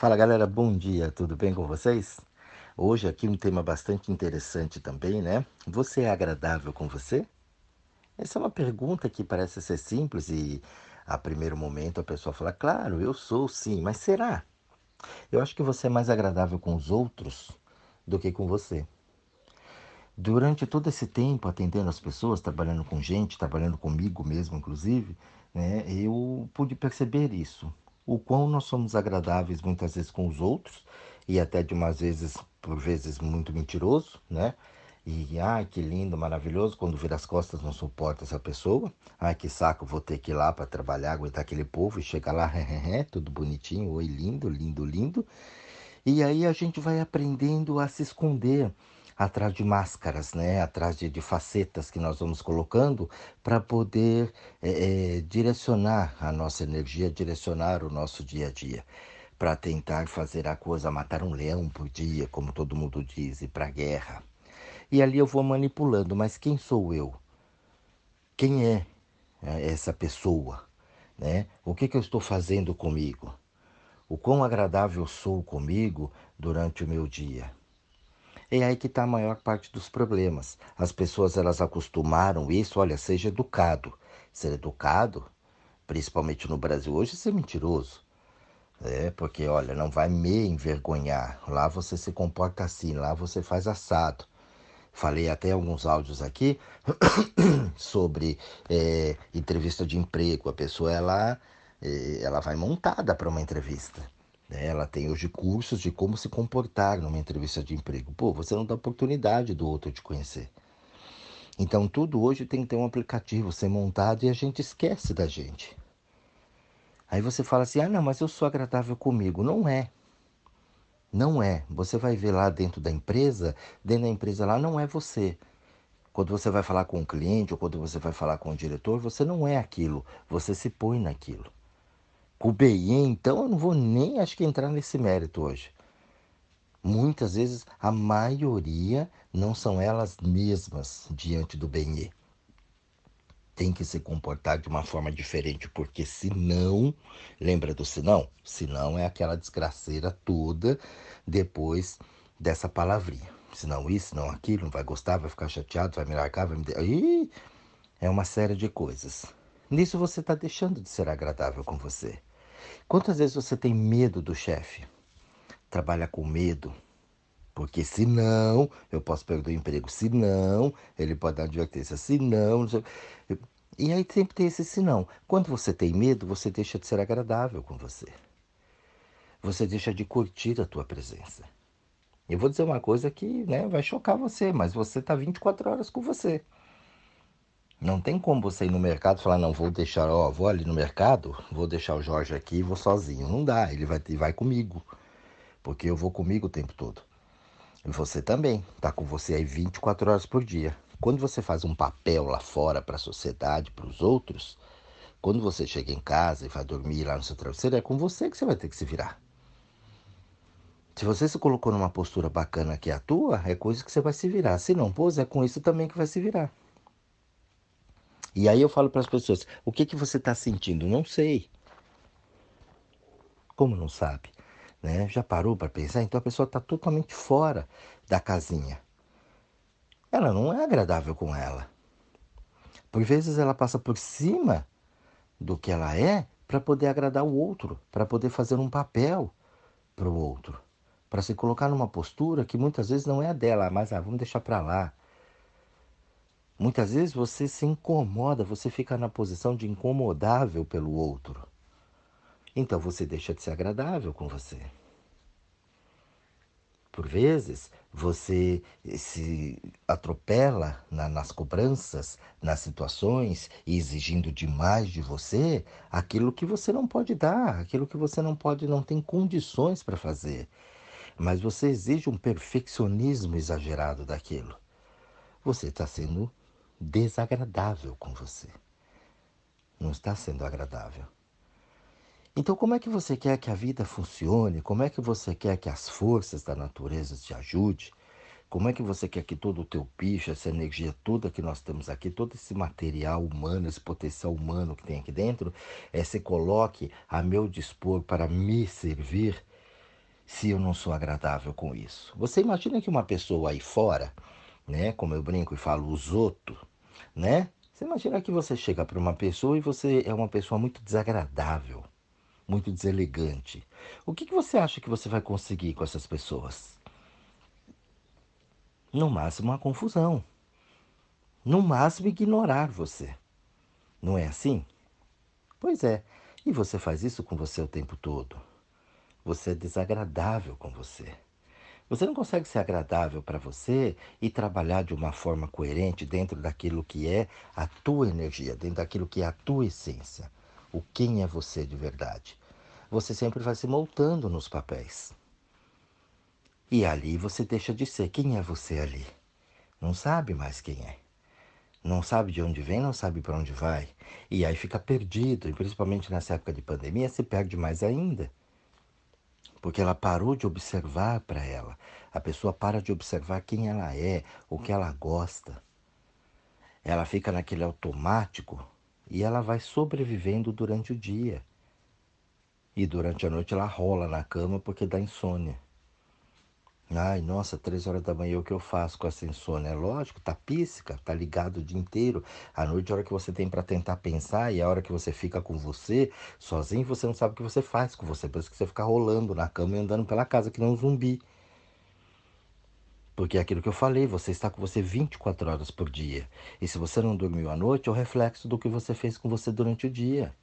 Fala galera, bom dia, tudo bem com vocês? Hoje aqui um tema bastante interessante também, né? Você é agradável com você? Essa é uma pergunta que parece ser simples e a primeiro momento a pessoa fala, claro, eu sou sim, mas será? Eu acho que você é mais agradável com os outros do que com você. Durante todo esse tempo atendendo as pessoas, trabalhando com gente, trabalhando comigo mesmo, inclusive, né, eu pude perceber isso o quão nós somos agradáveis muitas vezes com os outros e até de umas vezes, por vezes, muito mentiroso, né? E ai, que lindo, maravilhoso, quando vira as costas não suporta essa pessoa. Ai, que saco, vou ter que ir lá para trabalhar, aguentar aquele povo e chegar lá, tudo bonitinho, oi, lindo, lindo, lindo. E aí a gente vai aprendendo a se esconder atrás de máscaras, né? atrás de, de facetas que nós vamos colocando para poder é, é, direcionar a nossa energia, direcionar o nosso dia a dia, para tentar fazer a coisa, matar um leão por dia, como todo mundo diz, e para a guerra. E ali eu vou manipulando, mas quem sou eu? Quem é, é essa pessoa? Né? O que, que eu estou fazendo comigo? O quão agradável sou comigo durante o meu dia? É aí que está a maior parte dos problemas. As pessoas elas acostumaram isso, olha, seja educado. Ser educado, principalmente no Brasil hoje, é ser mentiroso. É, porque olha, não vai me envergonhar. Lá você se comporta assim, lá você faz assado. Falei até alguns áudios aqui sobre é, entrevista de emprego. A pessoa ela, é, ela vai montada para uma entrevista. Né? Ela tem hoje cursos de como se comportar numa entrevista de emprego. Pô, você não dá oportunidade do outro te conhecer. Então tudo hoje tem que ter um aplicativo ser montado e a gente esquece da gente. Aí você fala assim: ah, não, mas eu sou agradável comigo. Não é. Não é. Você vai ver lá dentro da empresa, dentro da empresa lá não é você. Quando você vai falar com o cliente ou quando você vai falar com o diretor, você não é aquilo, você se põe naquilo. O BI, então, eu não vou nem, acho que, entrar nesse mérito hoje. Muitas vezes, a maioria não são elas mesmas diante do BI. Tem que se comportar de uma forma diferente, porque senão, lembra do senão? Senão é aquela desgraceira toda depois dessa palavrinha. Senão isso, não aquilo, não vai gostar, vai ficar chateado, vai me largar, vai me... Ih, é uma série de coisas. Nisso você está deixando de ser agradável com você. Quantas vezes você tem medo do chefe? Trabalha com medo. Porque se não, eu posso perder o emprego. Se não, ele pode dar advertência. Se não, e aí sempre tem esse se não. Quando você tem medo, você deixa de ser agradável com você. Você deixa de curtir a tua presença. Eu vou dizer uma coisa que né, vai chocar você, mas você está 24 horas com você. Não tem como você ir no mercado e falar, não, vou deixar, ó, vou ali no mercado, vou deixar o Jorge aqui e vou sozinho. Não dá, ele vai, vai comigo. Porque eu vou comigo o tempo todo. E você também, tá com você aí 24 horas por dia. Quando você faz um papel lá fora para a sociedade, para os outros, quando você chega em casa e vai dormir lá no seu travesseiro, é com você que você vai ter que se virar. Se você se colocou numa postura bacana que é a tua, é coisa que você vai se virar. Se não pôs, é com isso também que vai se virar. E aí eu falo para as pessoas: o que, que você está sentindo? Não sei. Como não sabe? Né? Já parou para pensar? Então a pessoa está totalmente fora da casinha. Ela não é agradável com ela. Por vezes ela passa por cima do que ela é para poder agradar o outro, para poder fazer um papel para o outro, para se colocar numa postura que muitas vezes não é a dela, mas ah, vamos deixar para lá. Muitas vezes você se incomoda, você fica na posição de incomodável pelo outro. Então você deixa de ser agradável com você. Por vezes você se atropela na, nas cobranças, nas situações, exigindo demais de você aquilo que você não pode dar, aquilo que você não pode, não tem condições para fazer. Mas você exige um perfeccionismo exagerado daquilo. Você está sendo desagradável com você. Não está sendo agradável. Então, como é que você quer que a vida funcione? Como é que você quer que as forças da natureza te ajudem? Como é que você quer que todo o teu bicho, essa energia toda que nós temos aqui, todo esse material humano, esse potencial humano que tem aqui dentro, é, se coloque a meu dispor para me servir? se eu não sou agradável com isso? Você imagina que uma pessoa aí fora, né, como eu brinco e falo, os outros, né? Você imagina que você chega para uma pessoa e você é uma pessoa muito desagradável, muito deselegante. O que, que você acha que você vai conseguir com essas pessoas? No máximo, uma confusão. No máximo, ignorar você. Não é assim? Pois é. E você faz isso com você o tempo todo. Você é desagradável com você. Você não consegue ser agradável para você e trabalhar de uma forma coerente dentro daquilo que é a tua energia, dentro daquilo que é a tua essência. O quem é você de verdade. Você sempre vai se montando nos papéis. E ali você deixa de ser. Quem é você ali? Não sabe mais quem é. Não sabe de onde vem, não sabe para onde vai. E aí fica perdido, e principalmente nessa época de pandemia, se perde mais ainda porque ela parou de observar para ela. A pessoa para de observar quem ela é, o que ela gosta. Ela fica naquele automático e ela vai sobrevivendo durante o dia. E durante a noite ela rola na cama porque dá insônia. Ai, nossa, três horas da manhã o que eu faço com essa insônia? É lógico, tá píssica, tá ligado o dia inteiro. À noite é a hora que você tem para tentar pensar e a hora que você fica com você, sozinho, você não sabe o que você faz com você. Por isso que você fica rolando na cama e andando pela casa que nem um zumbi. Porque é aquilo que eu falei, você está com você 24 horas por dia. E se você não dormiu à noite, é o reflexo do que você fez com você durante o dia.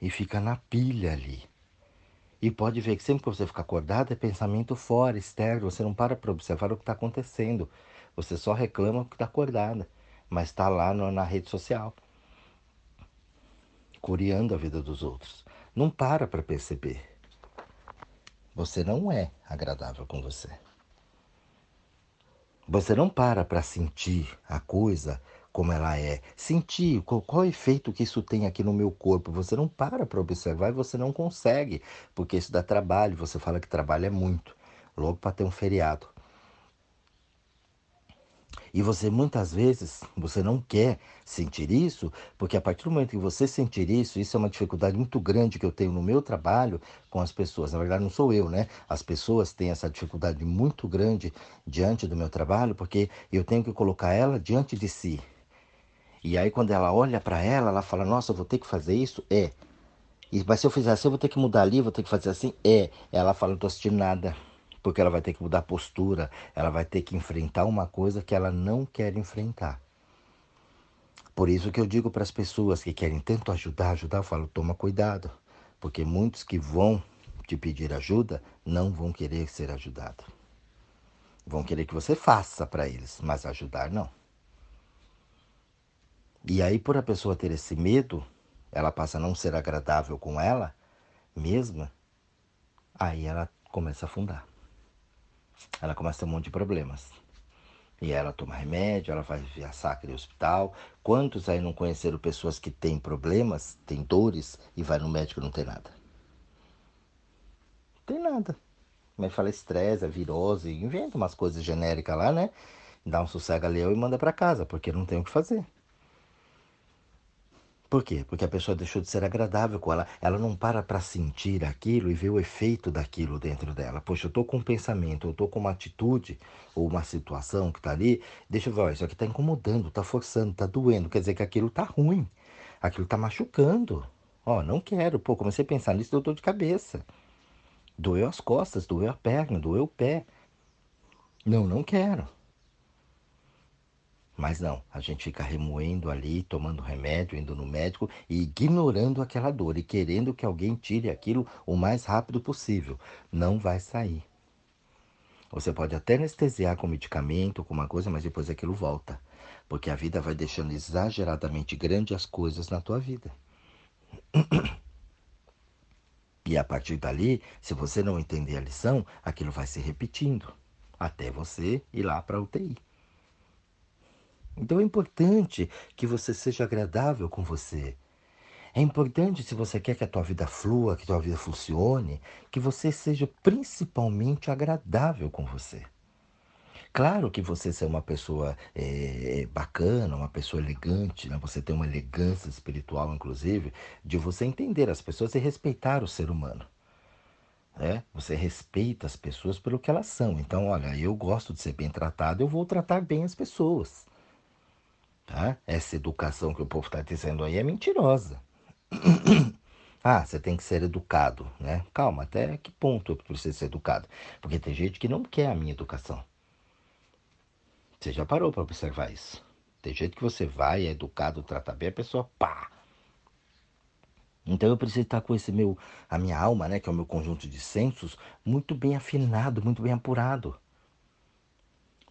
E fica na pilha ali. E pode ver que sempre que você fica acordado é pensamento fora, externo. Você não para para observar o que está acontecendo. Você só reclama porque está acordada, mas está lá no, na rede social, curiando a vida dos outros. Não para para perceber. Você não é agradável com você. Você não para para sentir a coisa como ela é, sentir qual, qual efeito que isso tem aqui no meu corpo. Você não para para observar e você não consegue, porque isso dá trabalho. Você fala que trabalho é muito, logo para ter um feriado. E você muitas vezes você não quer sentir isso, porque a partir do momento que você sentir isso, isso é uma dificuldade muito grande que eu tenho no meu trabalho com as pessoas. Na verdade, não sou eu, né? As pessoas têm essa dificuldade muito grande diante do meu trabalho, porque eu tenho que colocar ela diante de si. E aí quando ela olha para ela, ela fala: "Nossa, eu vou ter que fazer isso?" É. E, mas se eu fizer assim, eu vou ter que mudar ali, vou ter que fazer assim? É. Ela fala: "Não tô assistindo nada." Porque ela vai ter que mudar a postura, ela vai ter que enfrentar uma coisa que ela não quer enfrentar. Por isso que eu digo para as pessoas que querem tanto ajudar, ajudar, eu falo: "Toma cuidado." Porque muitos que vão te pedir ajuda não vão querer ser ajudado. Vão querer que você faça para eles, mas ajudar não. E aí, por a pessoa ter esse medo, ela passa a não ser agradável com ela mesma, aí ela começa a afundar. Ela começa a ter um monte de problemas. E ela toma remédio, ela vai via sacra em hospital. Quantos aí não conheceram pessoas que têm problemas, têm dores e vai no médico e não tem nada? Não tem nada. Mas fala estresse, virose, inventa umas coisas genéricas lá, né? Dá um sossega-leão e manda para casa, porque não tem o que fazer. Por quê? Porque a pessoa deixou de ser agradável com ela. Ela não para para sentir aquilo e ver o efeito daquilo dentro dela. Poxa, eu estou com um pensamento, eu estou com uma atitude ou uma situação que está ali. Deixa eu ver, ó, isso aqui está incomodando, está forçando, está doendo. Quer dizer que aquilo está ruim. Aquilo está machucando. Ó, não quero. Pô, comecei a pensar nisso, deu dor de cabeça. Doeu as costas, doeu a perna, doeu o pé. Não, não quero. Mas não, a gente fica remoendo ali, tomando remédio, indo no médico e ignorando aquela dor e querendo que alguém tire aquilo o mais rápido possível. Não vai sair. Você pode até anestesiar com medicamento, com uma coisa, mas depois aquilo volta. Porque a vida vai deixando exageradamente grande as coisas na tua vida. E a partir dali, se você não entender a lição, aquilo vai se repetindo até você ir lá para a UTI. Então é importante que você seja agradável com você. É importante, se você quer que a tua vida flua, que a tua vida funcione, que você seja principalmente agradável com você. Claro que você ser uma pessoa é, bacana, uma pessoa elegante, né? você tem uma elegância espiritual, inclusive, de você entender as pessoas e respeitar o ser humano. né? Você respeita as pessoas pelo que elas são. Então, olha, eu gosto de ser bem tratado, eu vou tratar bem as pessoas. Tá? Essa educação que o povo está dizendo aí é mentirosa. ah, você tem que ser educado, né? Calma, até que ponto eu preciso ser educado? Porque tem gente que não quer a minha educação. Você já parou para observar isso? Tem jeito que você vai, é educado, trata bem, a pessoa pá. Então eu preciso estar com esse meu, a minha alma, né, que é o meu conjunto de sensos, muito bem afinado, muito bem apurado.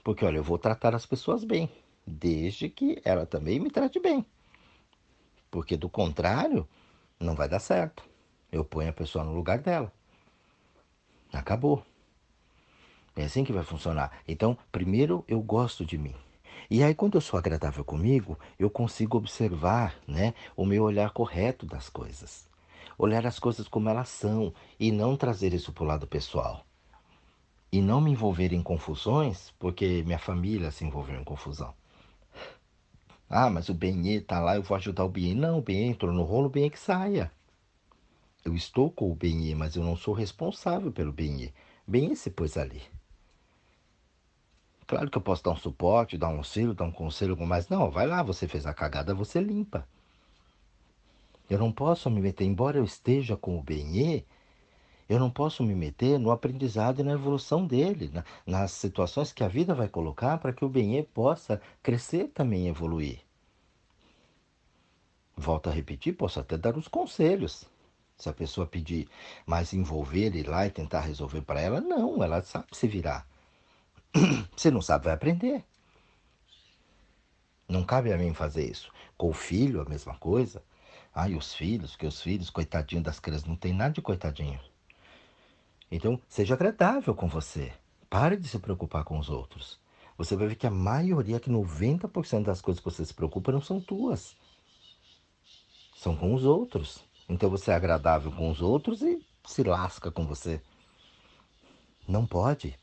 Porque olha, eu vou tratar as pessoas bem desde que ela também me trate bem. Porque do contrário, não vai dar certo. Eu ponho a pessoa no lugar dela. Acabou. É assim que vai funcionar. Então, primeiro eu gosto de mim. E aí, quando eu sou agradável comigo, eu consigo observar né, o meu olhar correto das coisas. Olhar as coisas como elas são e não trazer isso para o lado pessoal. E não me envolver em confusões, porque minha família se envolveu em confusão. Ah, mas o Benê tá lá, eu vou ajudar o Benê. Não, o Benê entrou no rolo, o Benê que saia. Eu estou com o Benê, mas eu não sou responsável pelo Benê. Benê se pôs ali. Claro que eu posso dar um suporte, dar um auxílio, dar um conselho, mas não, vai lá, você fez a cagada, você limpa. Eu não posso me meter, embora eu esteja com o Benê, eu não posso me meter no aprendizado e na evolução dele, na, nas situações que a vida vai colocar para que o bem possa crescer também e evoluir. Volto a repetir, posso até dar os conselhos. Se a pessoa pedir, mas envolver, ir lá e tentar resolver para ela, não, ela sabe se virar. Se não sabe, vai aprender. Não cabe a mim fazer isso. Com o filho, a mesma coisa. Ai, os filhos, que os filhos, coitadinho das crianças, não tem nada de coitadinho. Então, seja agradável com você. Pare de se preocupar com os outros. Você vai ver que a maioria, que 90% das coisas que você se preocupa não são tuas. São com os outros. Então você é agradável com os outros e se lasca com você. Não pode.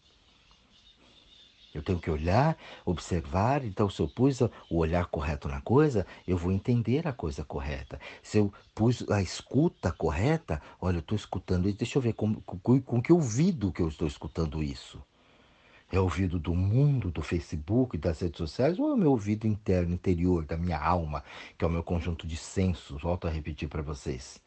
Eu tenho que olhar, observar. Então, se eu pus o olhar correto na coisa, eu vou entender a coisa correta. Se eu pus a escuta correta, olha, eu estou escutando isso. Deixa eu ver com, com, com que ouvido que eu estou escutando isso. É ouvido do mundo, do Facebook, das redes sociais, ou é o meu ouvido interno, interior, da minha alma, que é o meu conjunto de sensos? Volto a repetir para vocês.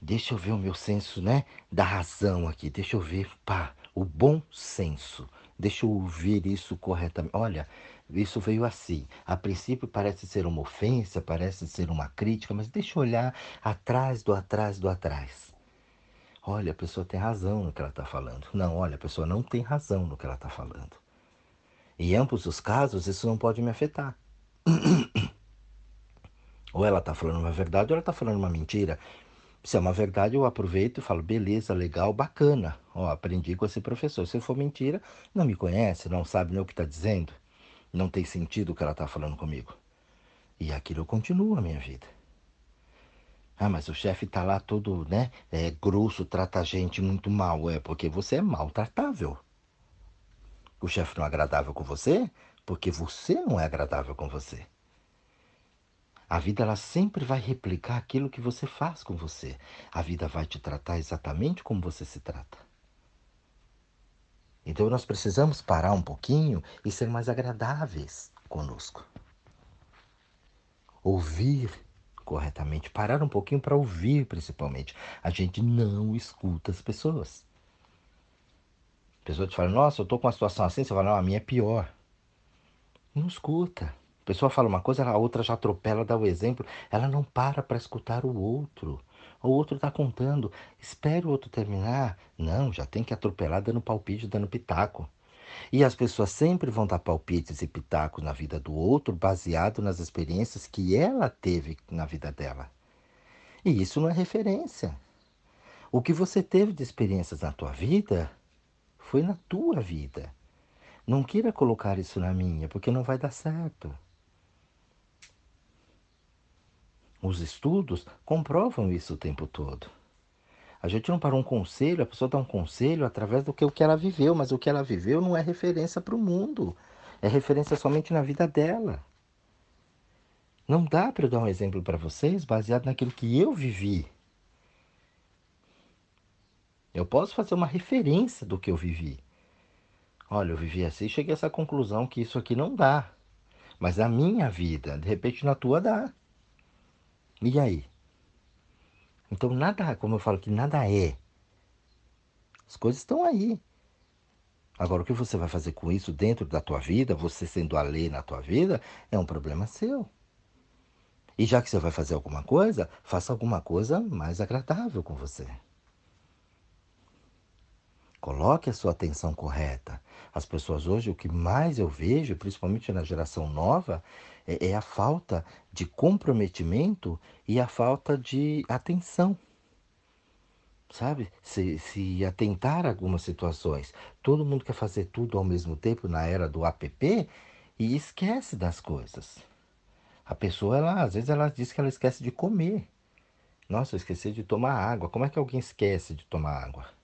Deixa eu ver o meu senso, né? Da razão aqui. Deixa eu ver, pá, o bom senso. Deixa eu ouvir isso corretamente. Olha, isso veio assim. A princípio parece ser uma ofensa, parece ser uma crítica, mas deixa eu olhar atrás do atrás do atrás. Olha, a pessoa tem razão no que ela está falando. Não, olha, a pessoa não tem razão no que ela está falando. Em ambos os casos, isso não pode me afetar. ou ela está falando uma verdade ou ela está falando uma mentira. Se é uma verdade, eu aproveito e falo, beleza, legal, bacana. Ó, aprendi com esse professor. Se for mentira, não me conhece, não sabe nem o que está dizendo. Não tem sentido o que ela está falando comigo. E aquilo continua a minha vida. Ah, mas o chefe está lá todo, né, é, grosso, trata a gente muito mal. É porque você é maltratável. O chefe não é agradável com você porque você não é agradável com você. A vida ela sempre vai replicar aquilo que você faz com você. A vida vai te tratar exatamente como você se trata. Então nós precisamos parar um pouquinho e ser mais agradáveis conosco. Ouvir corretamente, parar um pouquinho para ouvir principalmente. A gente não escuta as pessoas. A pessoa te fala, nossa, eu estou com uma situação assim, você fala, não, a minha é pior. Não escuta pessoa fala uma coisa, a outra já atropela, dá o exemplo. Ela não para para escutar o outro. O outro está contando. Espere o outro terminar. Não, já tem que atropelar dando palpite, dando pitaco. E as pessoas sempre vão dar palpites e pitacos na vida do outro baseado nas experiências que ela teve na vida dela. E isso não é referência. O que você teve de experiências na tua vida foi na tua vida. Não queira colocar isso na minha, porque não vai dar certo. Os estudos comprovam isso o tempo todo. A gente não para um conselho, a pessoa dá um conselho através do que, o que ela viveu, mas o que ela viveu não é referência para o mundo, é referência somente na vida dela. Não dá para eu dar um exemplo para vocês baseado naquilo que eu vivi. Eu posso fazer uma referência do que eu vivi. Olha, eu vivi assim cheguei a essa conclusão que isso aqui não dá. Mas na minha vida, de repente na tua dá. E aí? Então nada, como eu falo que nada é. As coisas estão aí. Agora, o que você vai fazer com isso dentro da tua vida, você sendo a lei na tua vida, é um problema seu. E já que você vai fazer alguma coisa, faça alguma coisa mais agradável com você. Coloque a sua atenção correta. As pessoas hoje, o que mais eu vejo, principalmente na geração nova, é, é a falta de comprometimento e a falta de atenção sabe? Se, se atentar a algumas situações. Todo mundo quer fazer tudo ao mesmo tempo na era do app e esquece das coisas. A pessoa, ela, às vezes, ela diz que ela esquece de comer. Nossa, eu esqueci de tomar água. Como é que alguém esquece de tomar água?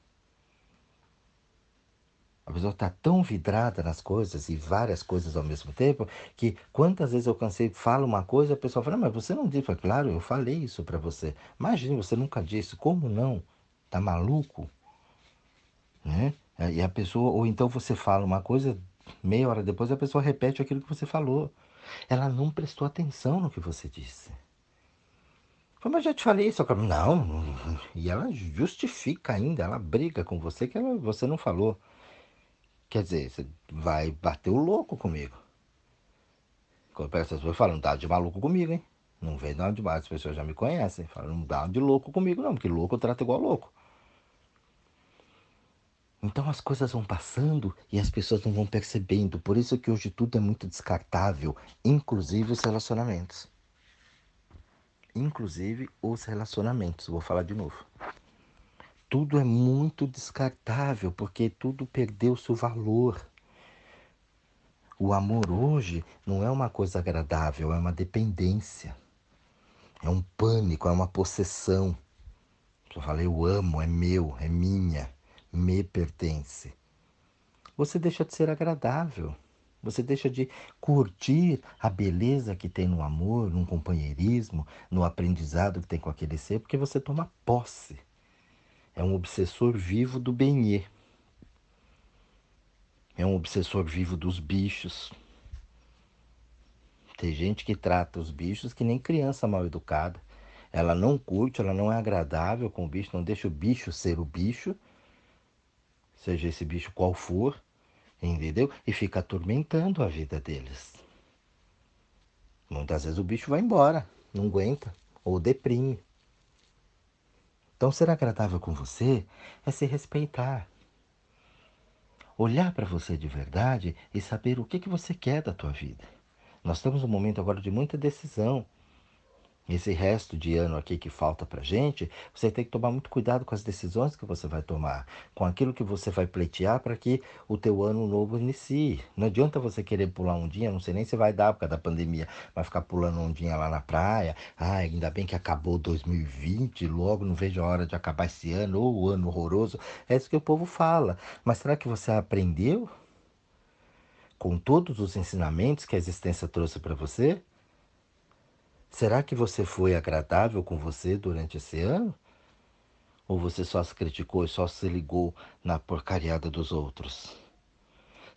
A pessoa está tão vidrada nas coisas e várias coisas ao mesmo tempo que quantas vezes eu cansei, falo uma coisa, a pessoa fala, mas você não disse. Falo, claro, eu falei isso para você. Imagine, você nunca disse. Como não? Tá maluco? Né? E a pessoa, ou então você fala uma coisa, meia hora depois a pessoa repete aquilo que você falou. Ela não prestou atenção no que você disse. Como eu já te falei isso, não. E ela justifica ainda, ela briga com você que ela, você não falou. Quer dizer, você vai bater o louco comigo. Quando as pessoas falam, dá de maluco comigo, hein? Não vem dar de maluco, as pessoas já me conhecem. Falam, não dá de louco comigo, não, porque louco eu trato igual louco. Então as coisas vão passando e as pessoas não vão percebendo. Por isso que hoje tudo é muito descartável, inclusive os relacionamentos. Inclusive os relacionamentos. Vou falar de novo. Tudo é muito descartável porque tudo perdeu seu valor. O amor hoje não é uma coisa agradável, é uma dependência. É um pânico, é uma possessão. Eu falei, eu amo, é meu, é minha me pertence. Você deixa de ser agradável. Você deixa de curtir a beleza que tem no amor, no companheirismo, no aprendizado que tem com aquele ser, porque você toma posse. É um obsessor vivo do benê. É um obsessor vivo dos bichos. Tem gente que trata os bichos que nem criança mal educada. Ela não curte, ela não é agradável com o bicho, não deixa o bicho ser o bicho seja esse bicho qual for, entendeu? E fica atormentando a vida deles. Muitas vezes o bicho vai embora, não aguenta, ou deprime. Então, ser agradável com você é se respeitar. Olhar para você de verdade e saber o que, que você quer da tua vida. Nós estamos num momento agora de muita decisão esse resto de ano aqui que falta para gente, você tem que tomar muito cuidado com as decisões que você vai tomar, com aquilo que você vai pleitear para que o teu ano novo inicie. Não adianta você querer pular um dia, não sei nem se vai dar por causa da pandemia, vai ficar pulando um dia lá na praia. Ah, ainda bem que acabou 2020, logo não vejo a hora de acabar esse ano, ou o ano horroroso. É isso que o povo fala. Mas será que você aprendeu com todos os ensinamentos que a existência trouxe para você? Será que você foi agradável com você durante esse ano? Ou você só se criticou e só se ligou na porcariada dos outros?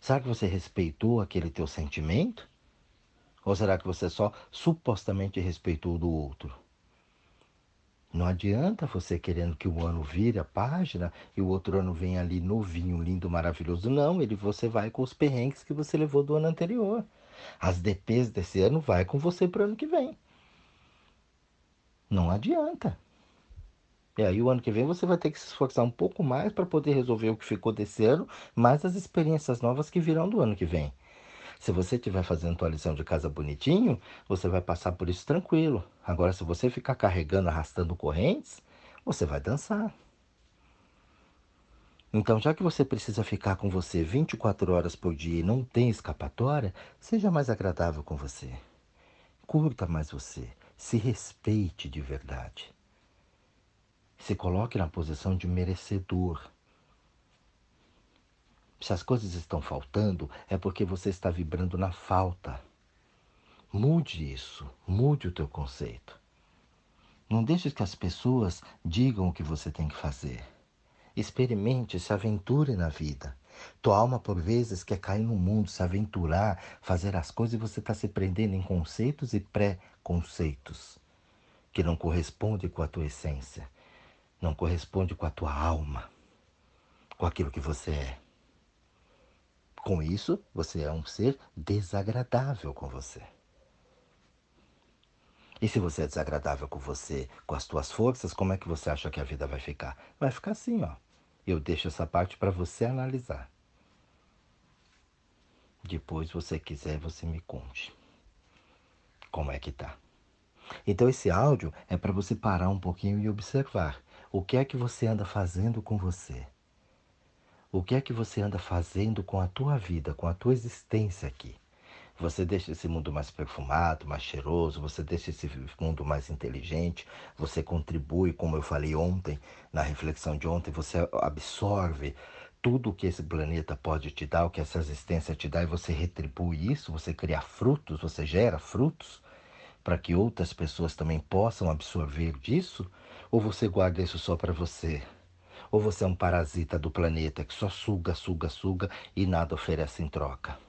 Será que você respeitou aquele teu sentimento? Ou será que você só supostamente respeitou do outro? Não adianta você querendo que o ano vire a página e o outro ano venha ali novinho, lindo, maravilhoso. Não, ele você vai com os perrengues que você levou do ano anterior. As DPs desse ano vai com você para o ano que vem. Não adianta. E aí o ano que vem você vai ter que se esforçar um pouco mais para poder resolver o que ficou desse ano, mais as experiências novas que virão do ano que vem. Se você estiver fazendo tua lição de casa bonitinho, você vai passar por isso tranquilo. Agora, se você ficar carregando, arrastando correntes, você vai dançar. Então, já que você precisa ficar com você 24 horas por dia e não tem escapatória, seja mais agradável com você. Curta mais você se respeite de verdade. Se coloque na posição de merecedor. Se as coisas estão faltando, é porque você está vibrando na falta. Mude isso, mude o teu conceito. Não deixe que as pessoas digam o que você tem que fazer. Experimente, se aventure na vida. Tua alma, por vezes, quer cair no mundo, se aventurar, fazer as coisas e você está se prendendo em conceitos e pré-conceitos que não correspondem com a tua essência, não corresponde com a tua alma, com aquilo que você é. Com isso, você é um ser desagradável com você. E se você é desagradável com você, com as tuas forças, como é que você acha que a vida vai ficar? Vai ficar assim, ó. Eu deixo essa parte para você analisar. Depois, você quiser, você me conte como é que tá. Então esse áudio é para você parar um pouquinho e observar o que é que você anda fazendo com você. O que é que você anda fazendo com a tua vida, com a tua existência aqui? Você deixa esse mundo mais perfumado, mais cheiroso, você deixa esse mundo mais inteligente, você contribui, como eu falei ontem, na reflexão de ontem, você absorve tudo o que esse planeta pode te dar, o que essa existência te dá, e você retribui isso, você cria frutos, você gera frutos para que outras pessoas também possam absorver disso? Ou você guarda isso só para você? Ou você é um parasita do planeta que só suga, suga, suga e nada oferece em troca?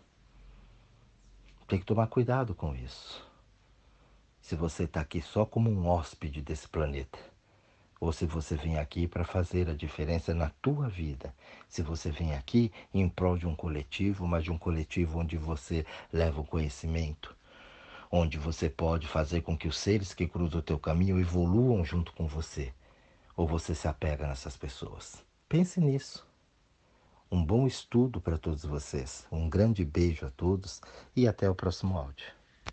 Tem que tomar cuidado com isso. Se você está aqui só como um hóspede desse planeta, ou se você vem aqui para fazer a diferença na tua vida, se você vem aqui em prol de um coletivo, mas de um coletivo onde você leva o conhecimento, onde você pode fazer com que os seres que cruzam o teu caminho evoluam junto com você, ou você se apega nessas pessoas. Pense nisso. Um bom estudo para todos vocês. Um grande beijo a todos e até o próximo áudio.